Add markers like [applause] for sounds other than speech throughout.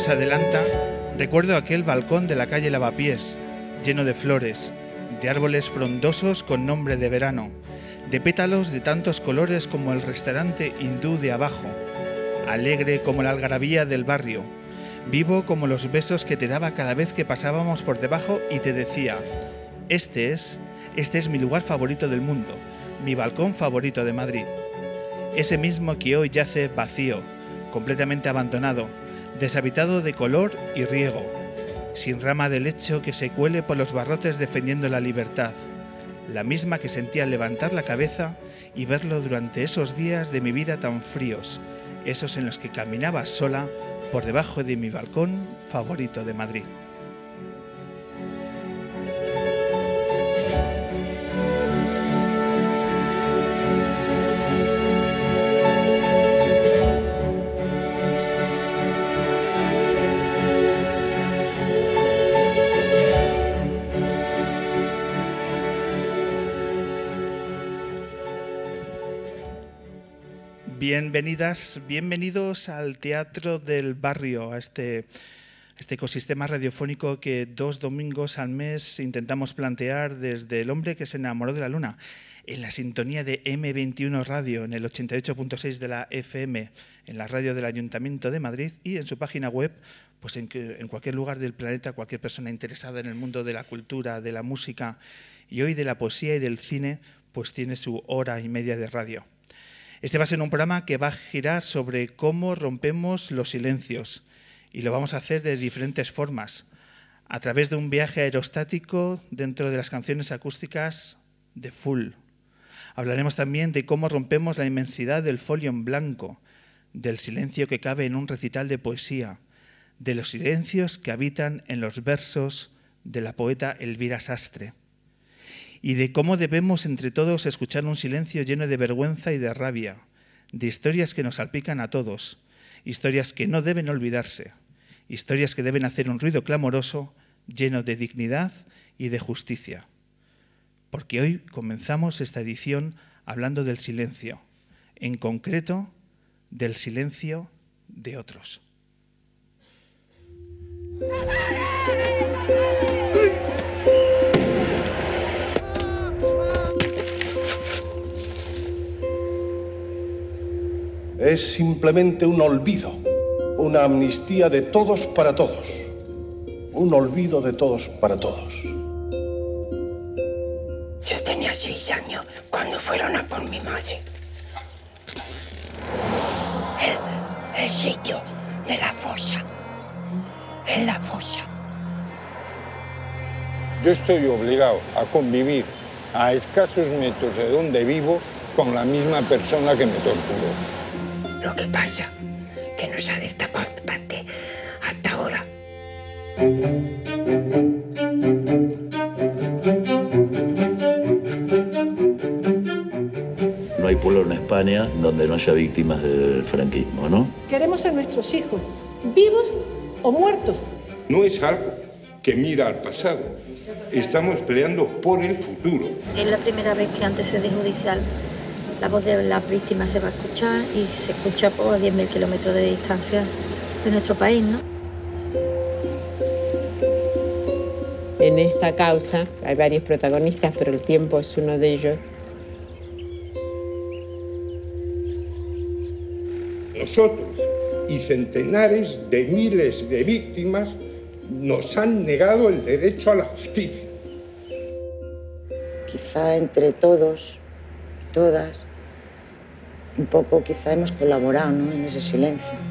Se adelanta, recuerdo aquel balcón de la calle Lavapiés, lleno de flores, de árboles frondosos con nombre de verano, de pétalos de tantos colores como el restaurante hindú de abajo, alegre como la algarabía del barrio, vivo como los besos que te daba cada vez que pasábamos por debajo y te decía, este es, este es mi lugar favorito del mundo, mi balcón favorito de Madrid. Ese mismo que hoy yace vacío, completamente abandonado, deshabitado de color y riego, sin rama de lecho que se cuele por los barrotes defendiendo la libertad, la misma que sentía levantar la cabeza y verlo durante esos días de mi vida tan fríos, esos en los que caminaba sola por debajo de mi balcón favorito de Madrid. Bienvenidas, bienvenidos al Teatro del Barrio, a este, este ecosistema radiofónico que dos domingos al mes intentamos plantear desde El hombre que se enamoró de la luna, en la sintonía de M21 Radio, en el 88.6 de la FM, en la radio del Ayuntamiento de Madrid y en su página web, pues en, en cualquier lugar del planeta, cualquier persona interesada en el mundo de la cultura, de la música y hoy de la poesía y del cine, pues tiene su hora y media de radio. Este va a ser un programa que va a girar sobre cómo rompemos los silencios y lo vamos a hacer de diferentes formas, a través de un viaje aerostático dentro de las canciones acústicas de Full. Hablaremos también de cómo rompemos la inmensidad del folio en blanco, del silencio que cabe en un recital de poesía, de los silencios que habitan en los versos de la poeta Elvira Sastre y de cómo debemos entre todos escuchar un silencio lleno de vergüenza y de rabia, de historias que nos salpican a todos, historias que no deben olvidarse, historias que deben hacer un ruido clamoroso lleno de dignidad y de justicia. Porque hoy comenzamos esta edición hablando del silencio, en concreto del silencio de otros. Es simplemente un olvido, una amnistía de todos para todos, un olvido de todos para todos. Yo tenía seis años cuando fueron a por mi madre. El, el sitio de la fosa, en la fosa. Yo estoy obligado a convivir a escasos metros de donde vivo con la misma persona que me torturó. Lo que pasa que no se ha destapado parte hasta ahora. No hay pueblo en España donde no haya víctimas del franquismo, ¿no? Queremos a nuestros hijos, vivos o muertos. No es algo que mira al pasado. Estamos peleando por el futuro. Es la primera vez que antes de judicial la voz de las víctimas se va a escuchar y se escucha por 10.000 kilómetros de distancia de nuestro país. ¿no? En esta causa hay varios protagonistas, pero el tiempo es uno de ellos. Nosotros y centenares de miles de víctimas nos han negado el derecho a la justicia. Quizá entre todos, todas, un pouco quizá hemos colaborado ¿no? en ese silencio.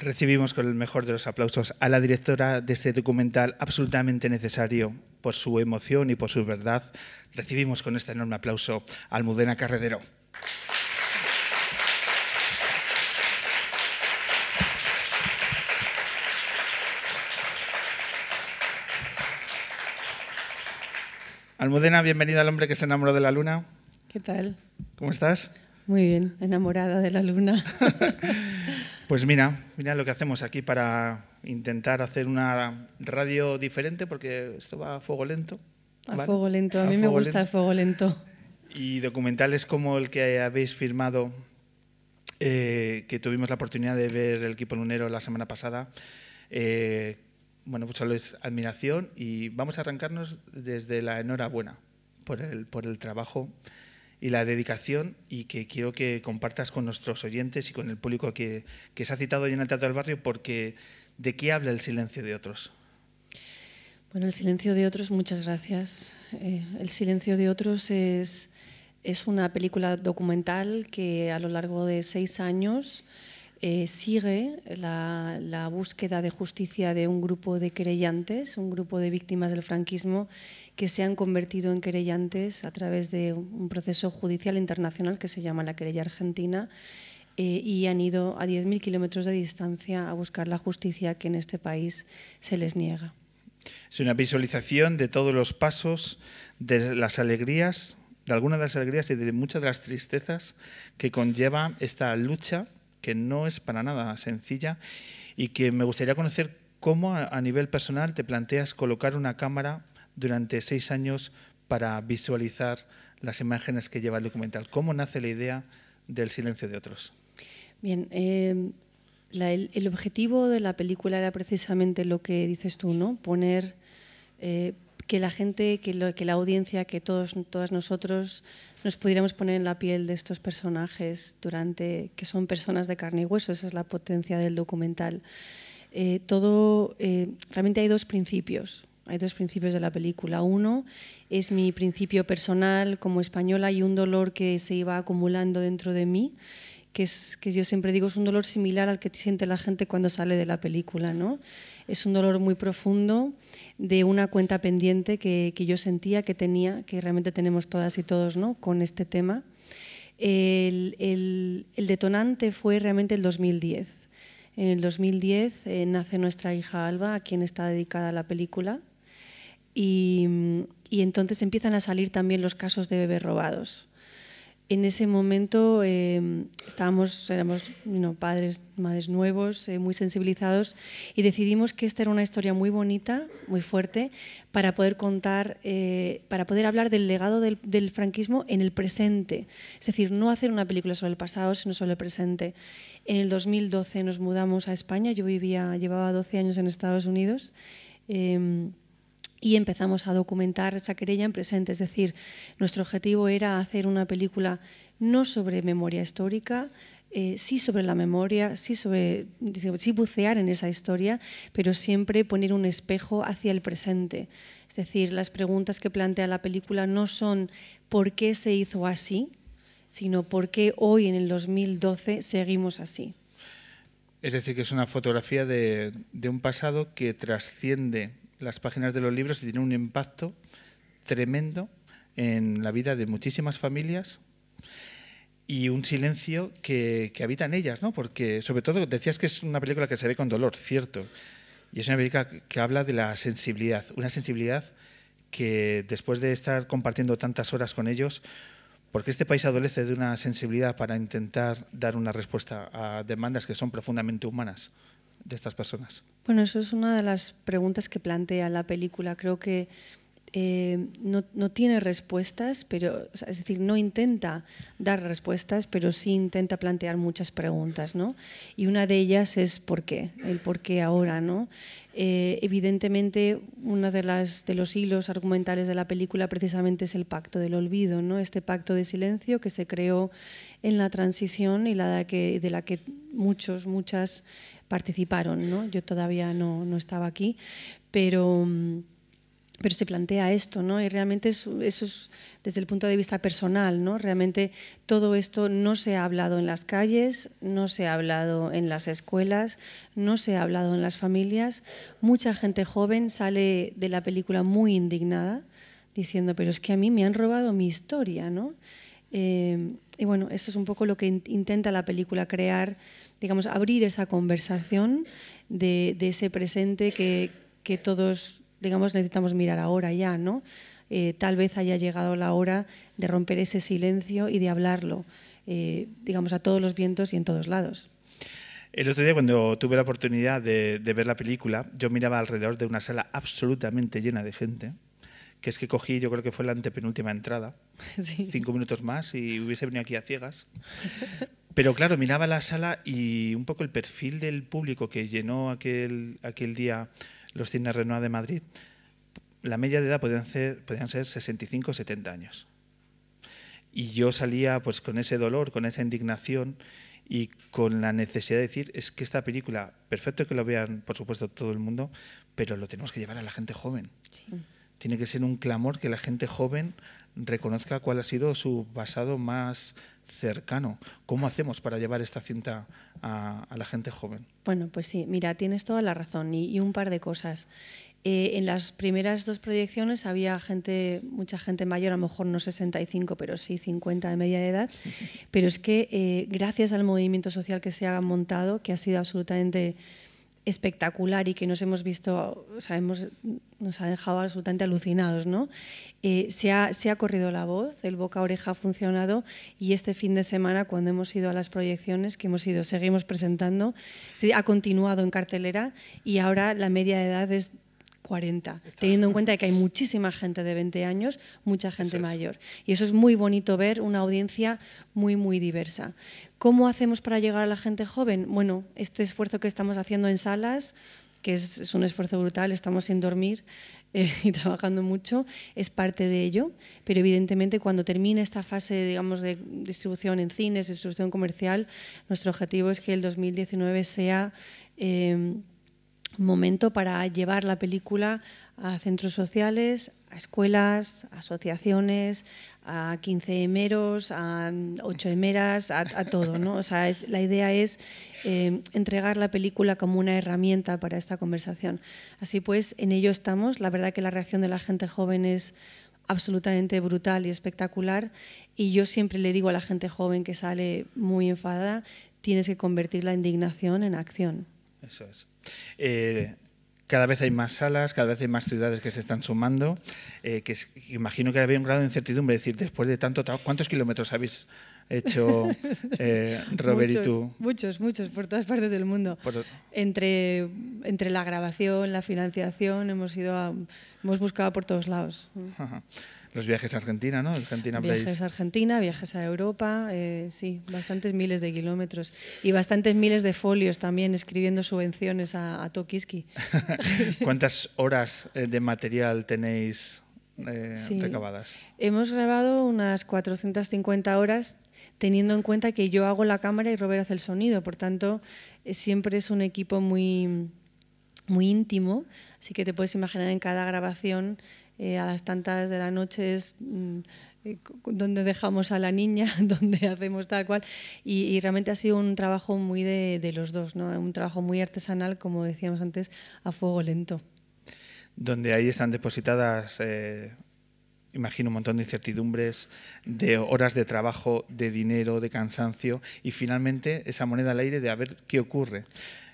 Recibimos con el mejor de los aplausos a la directora de este documental absolutamente necesario por su emoción y por su verdad. Recibimos con este enorme aplauso a Almudena Carredero. Almudena, bienvenida al hombre que se enamoró de la luna. ¿Qué tal? ¿Cómo estás? Muy bien, enamorada de la luna. [laughs] pues mira, mira lo que hacemos aquí para intentar hacer una radio diferente, porque esto va a fuego lento. A fuego lento, a, mí me gusta el fuego lento. Y documentales como el que habéis firmado, eh, que tuvimos la oportunidad de ver el equipo lunero la semana pasada, eh, bueno, pues solo es admiración y vamos a arrancarnos desde la enhorabuena por el, por el trabajo y la dedicación y que quiero que compartas con nuestros oyentes y con el público que, que se ha citado hoy en el Teatro del Barrio porque ¿de qué habla el silencio de otros? Bueno, el silencio de otros, muchas gracias. Eh, el silencio de otros es, es una película documental que a lo largo de seis años eh, sigue la, la, búsqueda de justicia de un grupo de querellantes, un grupo de víctimas del franquismo que se han convertido en querellantes a través de un proceso judicial internacional que se llama la querella argentina eh, y han ido a 10.000 kilómetros de distancia a buscar la justicia que en este país se les niega. Es una visualización de todos los pasos, de las alegrías, de algunas de las alegrías y de muchas de las tristezas que conlleva esta lucha que no es para nada sencilla y que me gustaría conocer cómo a nivel personal te planteas colocar una cámara durante seis años para visualizar las imágenes que lleva el documental. ¿Cómo nace la idea del silencio de otros? Bien, el, el, objetivo de la película era precisamente lo que dices tú, ¿no? Poner eh, que la gente, que, la audiencia, que todos, todas nosotros nos pudiéramos poner en la piel de estos personajes durante que son personas de carne y hueso. Esa es la potencia del documental. Eh, todo eh, realmente hay dos principios. Hay dos principios de la película. Uno es mi principio personal como española y un dolor que se iba acumulando dentro de mí, que es que yo siempre digo es un dolor similar al que siente la gente cuando sale de la película, ¿no? Es un dolor muy profundo de una cuenta pendiente que, que yo sentía que tenía, que realmente tenemos todas y todos, ¿no? Con este tema. El, el, el detonante fue realmente el 2010. En el 2010 eh, nace nuestra hija Alba, a quien está dedicada la película. Y, y, entonces empiezan a salir también los casos de bebés robados. En ese momento eh, estábamos, éramos you padres, madres nuevos, eh, muy sensibilizados y decidimos que esta era una historia muy bonita, muy fuerte, para poder contar, eh, para poder hablar del legado del, del, franquismo en el presente. Es decir, no hacer una película sobre el pasado, sino sobre el presente. En el 2012 nos mudamos a España, yo vivía, llevaba 12 años en Estados Unidos y empezamos a documentar esa querella en presente. Es decir, nuestro objetivo era hacer una película no sobre memoria histórica, eh, sí sobre la memoria, sí, sobre, sí bucear en esa historia, pero siempre poner un espejo hacia el presente. Es decir, las preguntas que plantea la película no son por qué se hizo así, sino por qué hoy en el 2012 seguimos así. Es decir, que es una fotografía de, de un pasado que trasciende las páginas de los libros y tiene un impacto tremendo en la vida de muchísimas familias y un silencio que, que, habita en ellas, ¿no? Porque, sobre todo, decías que es una película que se ve con dolor, cierto. Y es una película que habla de la sensibilidad, una sensibilidad que después de estar compartiendo tantas horas con ellos, porque este país adolece de una sensibilidad para intentar dar una respuesta a demandas que son profundamente humanas de estas personas? Bueno, eso es una de las preguntas que plantea la película. Creo que eh, no, no, tiene respuestas, pero, es decir, no intenta dar respuestas, pero sí intenta plantear muchas preguntas, ¿no? Y una de ellas es ¿por qué? El por qué ahora, ¿no? Eh, evidentemente, uno de, las, de los hilos argumentales de la película precisamente es el pacto del olvido, ¿no? Este pacto de silencio que se creó en la transición y la de, que, de la que muchos, muchas participaron, ¿no? Yo todavía no, no estaba aquí, pero pero se plantea esto, ¿no? Y realmente eso, es desde el punto de vista personal, ¿no? Realmente todo esto no se ha hablado en las calles, no se ha hablado en las escuelas, no se ha hablado en las familias. Mucha gente joven sale de la película muy indignada, diciendo, pero es que a mí me han robado mi historia, ¿no? Eh, y bueno, eso es un poco lo que intenta la película crear, digamos, abrir esa conversación de, ese presente que, todos digamos, necesitamos mirar ahora ya, ¿no? Eh, tal vez haya llegado la hora de romper ese silencio y de hablarlo, eh, digamos, a todos los vientos y en todos lados. El otro día, cuando tuve la oportunidad de, ver la película, yo miraba alrededor de una sala absolutamente llena de gente, que es que cogí, yo creo que fue la antepenúltima entrada, [laughs] cinco minutos más y hubiese venido aquí a ciegas. Pero claro, miraba la sala y un poco el perfil del público que llenó aquel, aquel día los cines Renoir de Madrid, la media de edad podían ser, podían ser 65 o 70 años. Y yo salía pues con ese dolor, con esa indignación y con la necesidad de decir, es que esta película, perfecto que lo vean, por supuesto, todo el mundo, pero lo tenemos que llevar a la gente joven. Tiene que ser un clamor que la gente joven reconozca cuál ha sido su pasado más cercano. ¿Cómo hacemos para llevar esta cinta a, la gente joven? Bueno, pues sí, mira, tienes toda la razón y, un par de cosas. Eh, en las primeras dos proyecciones había gente, mucha gente mayor, a lo mejor no 65, pero sí 50 de media edad. [laughs] Pero es que eh, gracias al movimiento social que se ha montado, que ha sido absolutamente espectacular y que nos hemos visto, o sea, nos ha dejado absolutamente alucinados. ¿no? Eh, se, ha, se, corrido la voz, el boca a oreja ha funcionado y este fin de semana, cuando hemos ido a las proyecciones que hemos ido, seguimos presentando, ha continuado en cartelera y ahora la media edad es 40, teniendo en cuenta que hay muchísima gente de 20 años, mucha gente mayor. Y eso es muy bonito ver una audiencia muy, muy diversa. ¿Cómo hacemos para llegar a la gente joven? Bueno, este esfuerzo que estamos haciendo en salas, que es, un esfuerzo brutal, estamos sin dormir eh, [laughs] y trabajando mucho, es parte de ello, pero evidentemente cuando termine esta fase digamos, de distribución en cines, distribución comercial, nuestro objetivo es que el 2019 sea... Eh, momento para llevar la película a centros sociales, a escuelas, a asociaciones, a 15 emeros, a 8 emeras, a, todo. ¿no? O sea, la idea es eh, entregar la película como una herramienta para esta conversación. Así pues, en ello estamos. La verdad que la reacción de la gente joven es absolutamente brutal y espectacular. Y yo siempre le digo a la gente joven que sale muy enfadada, tienes que convertir la indignación en acción. Eso es. Eh, cada vez hay más salas, cada vez hay más ciudades que se están sumando, eh, que imagino que había un grado de incertidumbre, decir, después de tanto trabajo, ¿cuántos kilómetros habéis hecho [laughs] eh, Robert muchos, y tú? Muchos, muchos, por todas partes del mundo. Entre, entre la grabación, la financiación, hemos, ido hemos buscado por todos lados. Los viajes a Argentina, ¿no? Argentina viajes a Argentina, viajes a Europa, eh, sí, bastantes miles de kilómetros. Y bastantes miles de folios también escribiendo subvenciones a, a Tokiski. [laughs] ¿Cuántas horas eh, de material tenéis eh, recabadas? Hemos grabado unas 450 horas teniendo en cuenta que yo hago la cámara y Robert hace el sonido, por tanto siempre es un equipo muy, muy íntimo, así que te puedes imaginar en cada grabación eh, a las tantas de la noche es mm, eh, donde dejamos a la niña, [laughs] donde hacemos tal cual. Y, realmente ha sido un trabajo muy de, los dos, ¿no? un trabajo muy artesanal, como decíamos antes, a fuego lento. Donde ahí están depositadas, eh, imagino, un montón de incertidumbres, de horas de trabajo, de dinero, de cansancio y finalmente esa moneda al aire de a ver qué ocurre.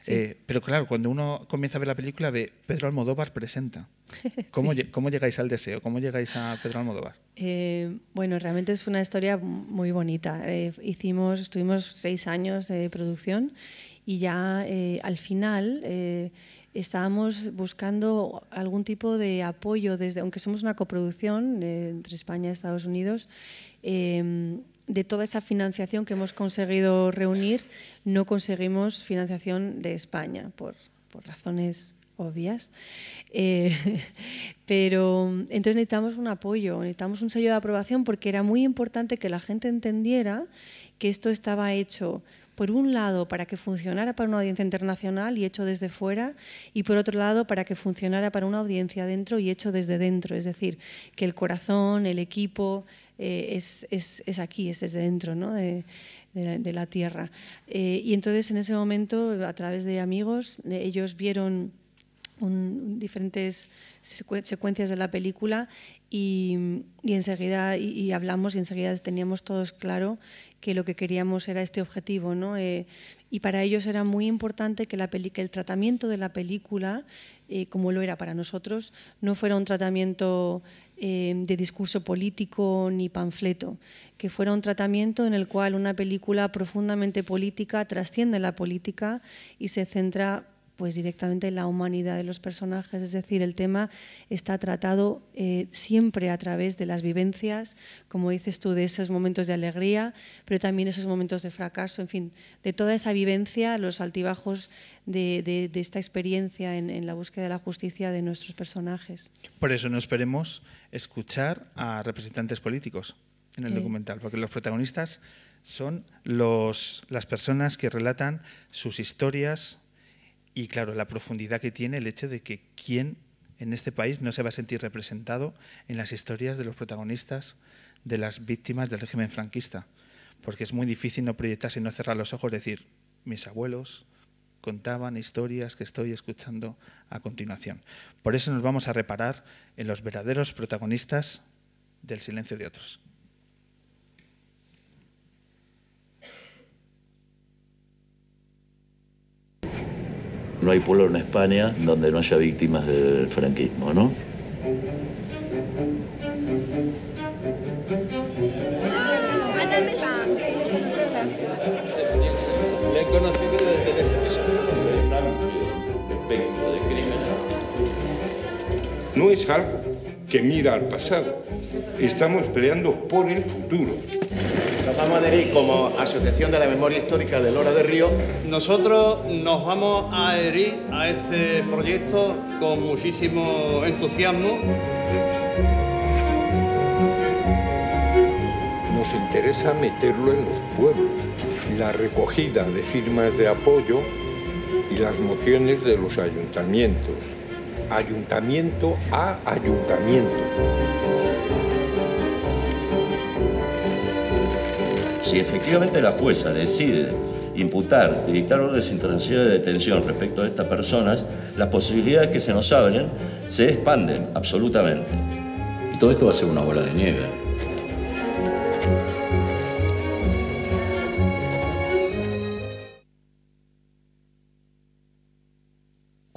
Eh, pero claro, cuando uno comienza a ver la película ve Pedro Almodóvar presenta. [laughs] ¿Cómo, ¿Cómo, llegáis al deseo? ¿Cómo llegáis a Pedro Almodóvar? Eh, bueno, realmente es una historia muy bonita. Eh, hicimos, estuvimos seis años de producción y ya al final estábamos buscando algún tipo de apoyo, desde, aunque somos una coproducción entre España y Estados Unidos, de toda esa financiación que hemos conseguido reunir, no conseguimos financiación de España por, por razones obvias. Eh, [laughs] pero entonces necesitamos un apoyo, necesitamos un sello de aprobación porque era muy importante que la gente entendiera que esto estaba hecho por un lado para que funcionara para una audiencia internacional y hecho desde fuera, y por otro lado para que funcionara para una audiencia dentro y hecho desde dentro, es decir, que el corazón, el equipo eh, es, es, es, aquí, es desde dentro ¿no? de, la, tierra. Eh, y entonces en ese momento, a través de amigos, ellos vieron diferentes secuencias de la película y, enseguida y, hablamos y enseguida teníamos todos claro que lo que queríamos era este objetivo, ¿no? Eh, y para ellos era muy importante que, el tratamiento de la película, eh, como lo era para nosotros, no fuera un tratamiento eh, de discurso político ni panfleto, que fuera un tratamiento en el cual una película profundamente política trasciende la política y se centra pues directamente la humanidad de los personajes, es decir, el tema está tratado eh, siempre a través de las vivencias, como dices tú, de esos momentos de alegría, pero también esos momentos de fracaso, en fin, de toda esa vivencia, los altibajos de, esta experiencia en, la búsqueda de la justicia de nuestros personajes. Por eso no esperemos escuchar a representantes políticos en el Eh. documental, porque los protagonistas son los, las personas que relatan sus historias y, claro, la profundidad que tiene el hecho de que quién en este país no se va a sentir representado en las historias de los protagonistas de las víctimas del régimen franquista. Porque es muy difícil no proyectarse y no cerrar los ojos, decir, mis abuelos contaban historias que estoy escuchando a continuación. Por eso nos vamos a reparar en los verdaderos protagonistas del silencio de otros. No hay pueblo en España donde no haya víctimas del franquismo, ¿no? Le he conocido desde lejos. Un amplio espectro de crímenes. No es algo que mira al pasado. Estamos peleando por el futuro. Nos vamos a adherir como Asociación de la Memoria Histórica de Lora de Río. Nosotros nos vamos a adherir a este proyecto con muchísimo entusiasmo. Nos interesa meterlo en los pueblos. La recogida de firmas de apoyo y las mociones de los ayuntamientos. Ayuntamiento a ayuntamiento. Si efectivamente la jueza decide imputar y dictar órdenes internacionales de detención respecto a estas personas, las posibilidades que se nos abren se expanden absolutamente. Y todo esto va a ser una bola de nieve.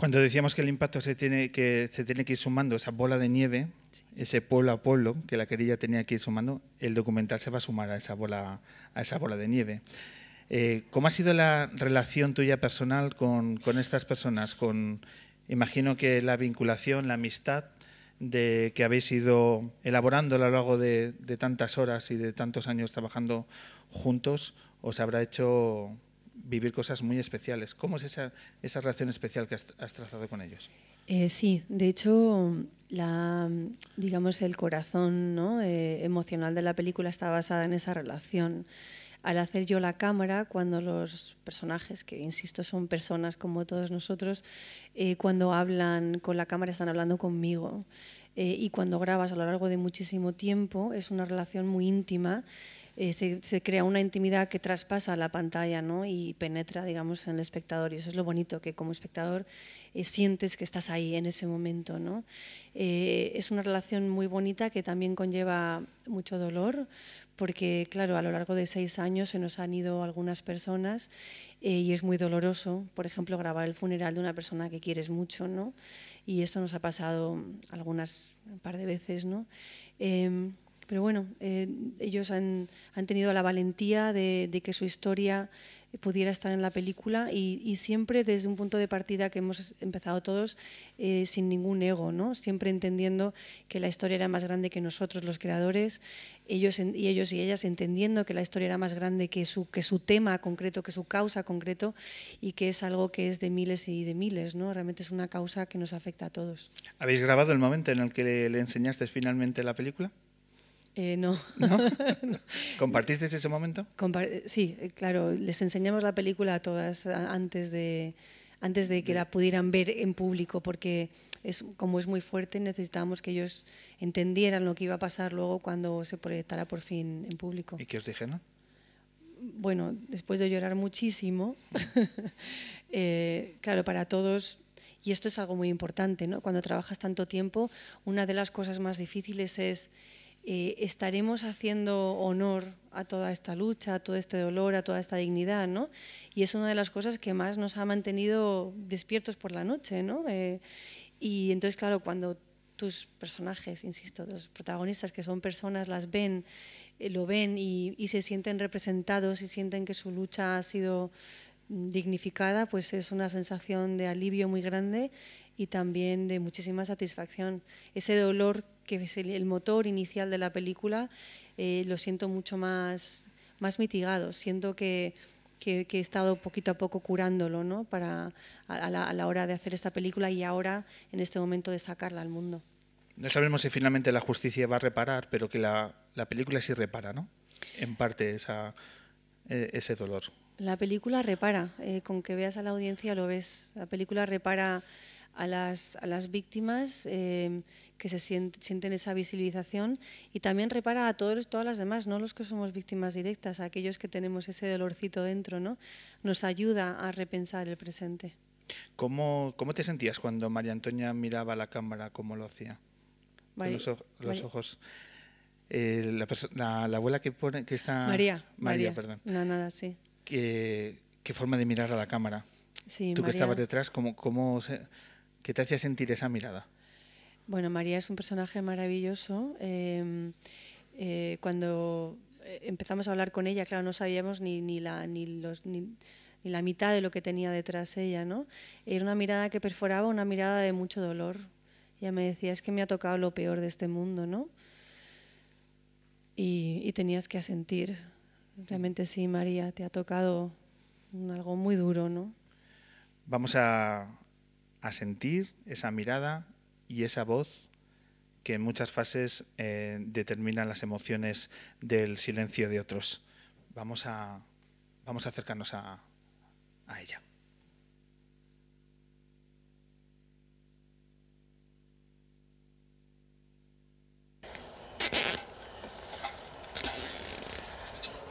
Cuando decíamos que el impacto se tiene que, se tiene que ir sumando, esa bola de nieve, ese pueblo a pueblo que la querella tenía que ir sumando, el documental se va a sumar a esa bola, a esa bola de nieve. Eh, ¿Cómo ha sido la relación tuya personal con, con estas personas? Con, imagino que la vinculación, la amistad de que habéis ido elaborando a lo largo de, de tantas horas y de tantos años trabajando juntos, os habrá hecho vivir cosas muy especiales. ¿Cómo es esa, esa relación especial que has, trazado con ellos? Eh, sí, de hecho, la, digamos, el corazón ¿no? eh, emocional de la película está basada en esa relación. Al hacer yo la cámara, cuando los personajes, que insisto son personas como todos nosotros, eh, cuando hablan con la cámara están hablando conmigo. Eh, y cuando grabas a lo largo de muchísimo tiempo, es una relación muy íntima eh, se, crea una intimidad que traspasa la pantalla ¿no? y penetra digamos, en el espectador. Y eso es lo bonito, que como espectador eh, sientes que estás ahí en ese momento. ¿no? Eh, es una relación muy bonita que también conlleva mucho dolor, porque claro, a lo largo de seis años se nos han ido algunas personas y es muy doloroso, por ejemplo, grabar el funeral de una persona que quieres mucho. ¿no? Y esto nos ha pasado algunas, un par de veces. ¿no? Pero bueno, eh, ellos han, tenido la valentía de, que su historia pudiera estar en la película y, siempre desde un punto de partida que hemos empezado todos eh, sin ningún ego, ¿no? siempre entendiendo que la historia era más grande que nosotros los creadores, ellos y ellos y ellas entendiendo que la historia era más grande que su, que su tema concreto, que su causa concreto y que es algo que es de miles y de miles, ¿no? realmente es una causa que nos afecta a todos. ¿Habéis grabado el momento en el que le enseñaste finalmente la película? Eh, [laughs] no. ¿Compartiste ese momento? sí, eh, claro. Les enseñamos la película a todas antes de, antes de que la pudieran ver en público, porque es, como es muy fuerte, necesitábamos que ellos entendieran lo que iba a pasar luego cuando se proyectara por fin en público. ¿Y qué os dijeron? Bueno, después de llorar muchísimo, [laughs] eh, claro, para todos y esto es algo muy importante, ¿no? Cuando trabajas tanto tiempo, una de las cosas más difíciles es eh, estaremos haciendo honor a toda esta lucha, a todo este dolor, a toda esta dignidad, ¿no? Y es una de las cosas que más nos ha mantenido despiertos por la noche, ¿no? Eh, y entonces, claro, cuando tus personajes, insisto, los protagonistas que son personas, las ven, eh, lo ven y, y, se sienten representados y sienten que su lucha ha sido dignificada, pues es una sensación de alivio muy grande y también de muchísima satisfacción. Ese dolor que es el, motor inicial de la película, eh, lo siento mucho más, más mitigado. Siento que, que, he estado poquito a poco curándolo ¿no? Para, a, la, a la hora de hacer esta película y ahora, en este momento, de sacarla al mundo. No sabemos si finalmente la justicia va a reparar, pero que la, la película sí repara, ¿no? En parte esa, e, ese dolor. La película repara, eh, con que veas a la audiencia lo ves. La película repara a las, a las víctimas eh, que se sienten, esa visibilización y también repara a todos, todas las demás, no los que somos víctimas directas, a aquellos que tenemos ese dolorcito dentro, ¿no? Nos ayuda a repensar el presente. ¿Cómo, cómo te sentías cuando María Antonia miraba a la cámara, cómo lo hacía? Con los, ojos. Eh, la, la, abuela que pone que está María María, perdón no nada sí qué, qué forma de mirar a la cámara sí, tú que estabas detrás cómo, cómo se, ¿Qué te hacía sentir esa mirada? Bueno, María es un personaje maravilloso. Em, eh, cuando eh, empezamos a hablar con ella, claro, no sabíamos ni, ni, la, ni, los, ni, la mitad de lo que tenía detrás ella, ¿no? Era una mirada que perforaba, una mirada de mucho dolor. Ella me decía, es que me ha tocado lo peor de este mundo, ¿no? Y, y tenías que asentir. Realmente sí, María, te ha tocado algo muy duro, ¿no? Vamos a, a sentir esa mirada y esa voz que en muchas fases eh, determinan las emociones del silencio de otros. Vamos a, vamos a acercarnos a, a ella.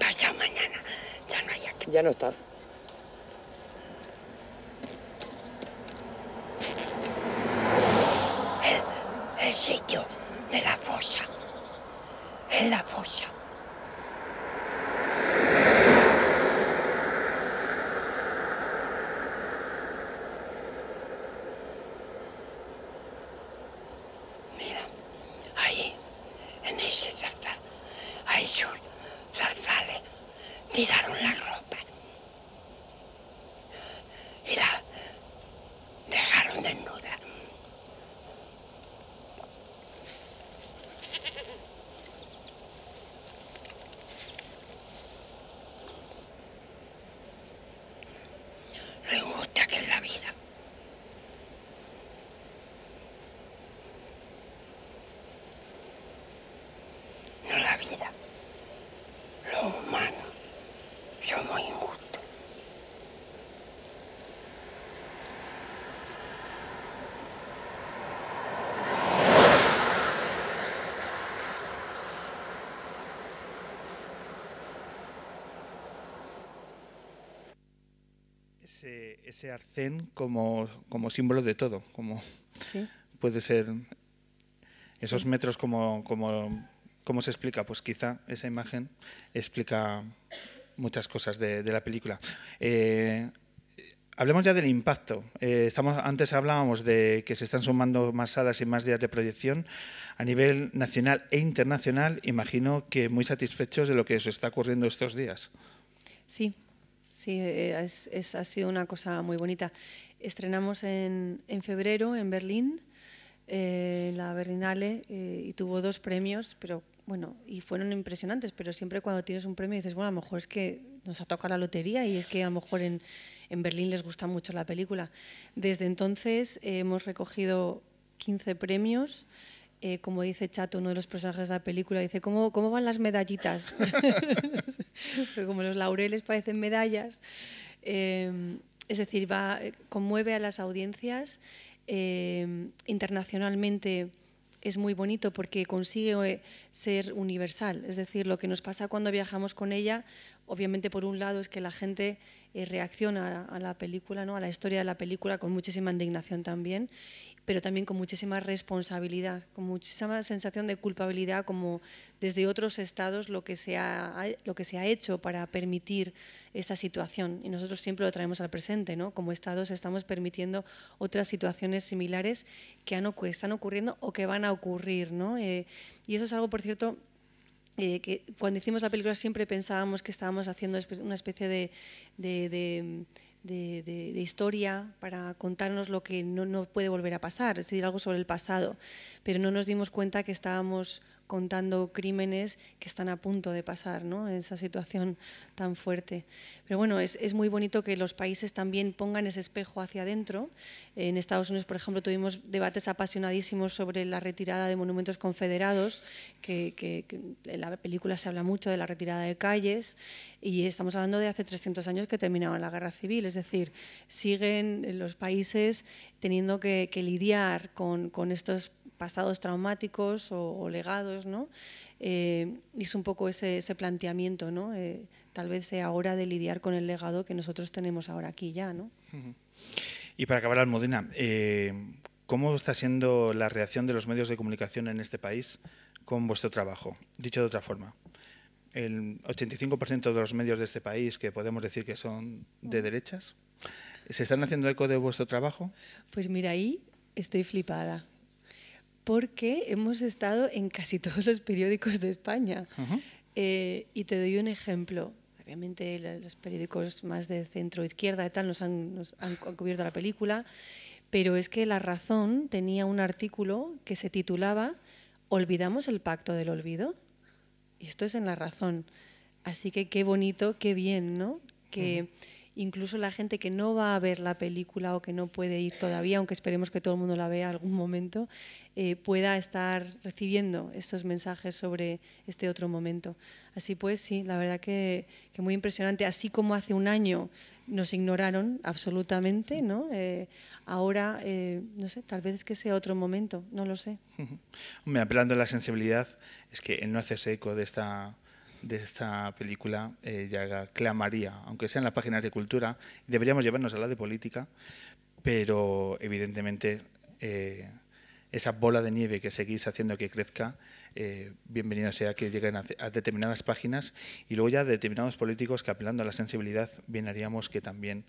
Pasa mañana, ya no hay aquí. Ya no está. el sitio de la fosa. En la fosa. Mira, ahí, en ese zarzal, hay sus zarzales, tiraron la ropa. Y la dejaron desnuda. lo injusta que es la vida. No la vida, los humanos somos injustos. Ese, arcén como, como, símbolo de todo, como ¿Sí? puede ser esos sí. metros como, como, ¿cómo se explica? Pues quizá esa imagen explica muchas cosas de, de la película. Eh, hablemos ya del impacto. Eh, estamos, antes hablábamos de que se están sumando más salas y más días de proyección a nivel nacional e internacional. Imagino que muy satisfechos de lo que os está ocurriendo estos días. Sí, sí, eh, es, es- ha sido una cosa muy bonita. Estrenamos en, en febrero en Berlín, eh, la Berlinale, eh, y tuvo dos premios, pero bueno, y fueron impresionantes, pero siempre cuando tienes un premio dices, bueno, a lo mejor es que nos ha tocado la lotería y es que a lo mejor en, en Berlín les gusta mucho la película. Desde entonces eh, hemos recogido 15 premios. Eh, como dice Chato, uno de los personajes de la película, dice, ¿cómo, cómo van las medallitas? [laughs] Como los laureles parecen medallas. Eh, es decir, eh, conmueve a las audiencias. internacionalmente es muy bonito porque consigue ser universal. Es decir, lo que nos pasa cuando viajamos con ella, obviamente por un lado es que la gente reacciona a, a la película, ¿no? a la historia de la película con muchísima indignación también, pero también con muchísima responsabilidad, con muchísima sensación de culpabilidad, como desde otros estados lo que se ha, lo que se ha hecho para permitir esta situación. Y nosotros siempre lo traemos al presente, ¿no? Como estados estamos permitiendo otras situaciones similares que, han, están ocurriendo o que van a ocurrir, ¿no? Eh, y eso es algo, por cierto, eh, que cuando hicimos la película siempre pensábamos que estábamos haciendo una especie de, de- de- de- historia para contarnos lo que no, no puede volver a pasar, es decir, algo sobre el pasado, pero no nos dimos cuenta que estábamos contando crímenes que están a punto de pasar, ¿no? Esa situación tan fuerte. Pero bueno, es, es muy bonito que los países también pongan ese espejo hacia adentro. En Estados Unidos, por ejemplo, tuvimos debates apasionadísimos sobre la retirada de monumentos confederados, que, que- que en la película se habla mucho de la retirada de calles, y estamos hablando de hace 300 años que terminaba la guerra civil, es decir, siguen los países teniendo que, que lidiar con, con estos pasados traumáticos o, o legados, ¿no? Eh, es un poco ese, ese planteamiento, ¿no? Eh, tal vez sea hora de lidiar con el legado que nosotros tenemos ahora aquí ya, ¿no? Y para acabar, Almudena, eh, ¿cómo está siendo la reacción de los medios de comunicación en este país con vuestro trabajo? Dicho de otra forma, el 85% de los medios de este país, que podemos decir que son de derechas, ¿se están haciendo eco de vuestro trabajo? Pues mira, ahí estoy flipada, porque hemos estado en casi [laughs] todos los periódicos de España. Eh, y te doy un ejemplo. Obviamente los periódicos más de centro izquierda y tal nos han, nos han cu- cubierto la película, pero es que La Razón tenía un artículo que se titulaba ¿Olvidamos el pacto del olvido? Y esto es en La Razón. Así que qué bonito, qué bien, ¿no? Que incluso la gente que no va a ver la película o que no puede ir todavía, aunque esperemos que todo el mundo la vea algún momento, eh, pueda estar recibiendo estos mensajes sobre este otro momento. Así pues, sí, la verdad que, que muy impresionante. Así como hace un año nos ignoraron absolutamente, ¿no? Eh, ahora, eh, no sé, tal vez es que sea otro momento, no lo sé. Hombre, apelando a la sensibilidad, es que no hacerse eco de esta, de esta película eh, ya clamaría, aunque sea en las páginas de cultura, deberíamos llevarnos a la de política, pero evidentemente eh, esa bola de nieve que seguís haciendo que crezca, eh, bienvenido sea que lleguen a, a determinadas páginas y luego ya determinados políticos que apelando a la sensibilidad, bien haríamos que también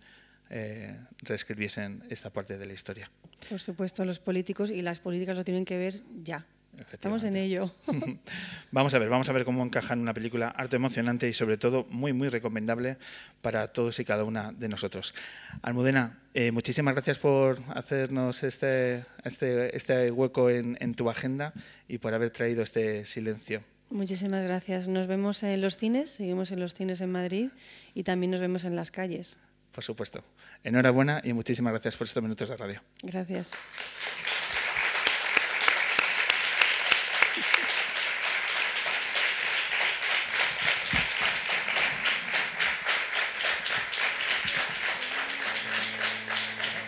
eh, reescribiesen esta parte de la historia. Por supuesto, los políticos y las políticas lo tienen que ver ya. Estamos en ello. [laughs] Vamos a ver, vamos a ver cómo encaja en una película harto emocionante y sobre todo muy, muy recomendable para todos y cada una de nosotros. Almudena, eh, muchísimas gracias por hacernos este, este, este hueco en, en tu agenda y por haber traído este silencio. Muchísimas gracias. Nos vemos en los cines, seguimos en los cines en Madrid y también nos vemos en las calles. Por supuesto. Enhorabuena y muchísimas gracias por estos minutos de radio. Gracias.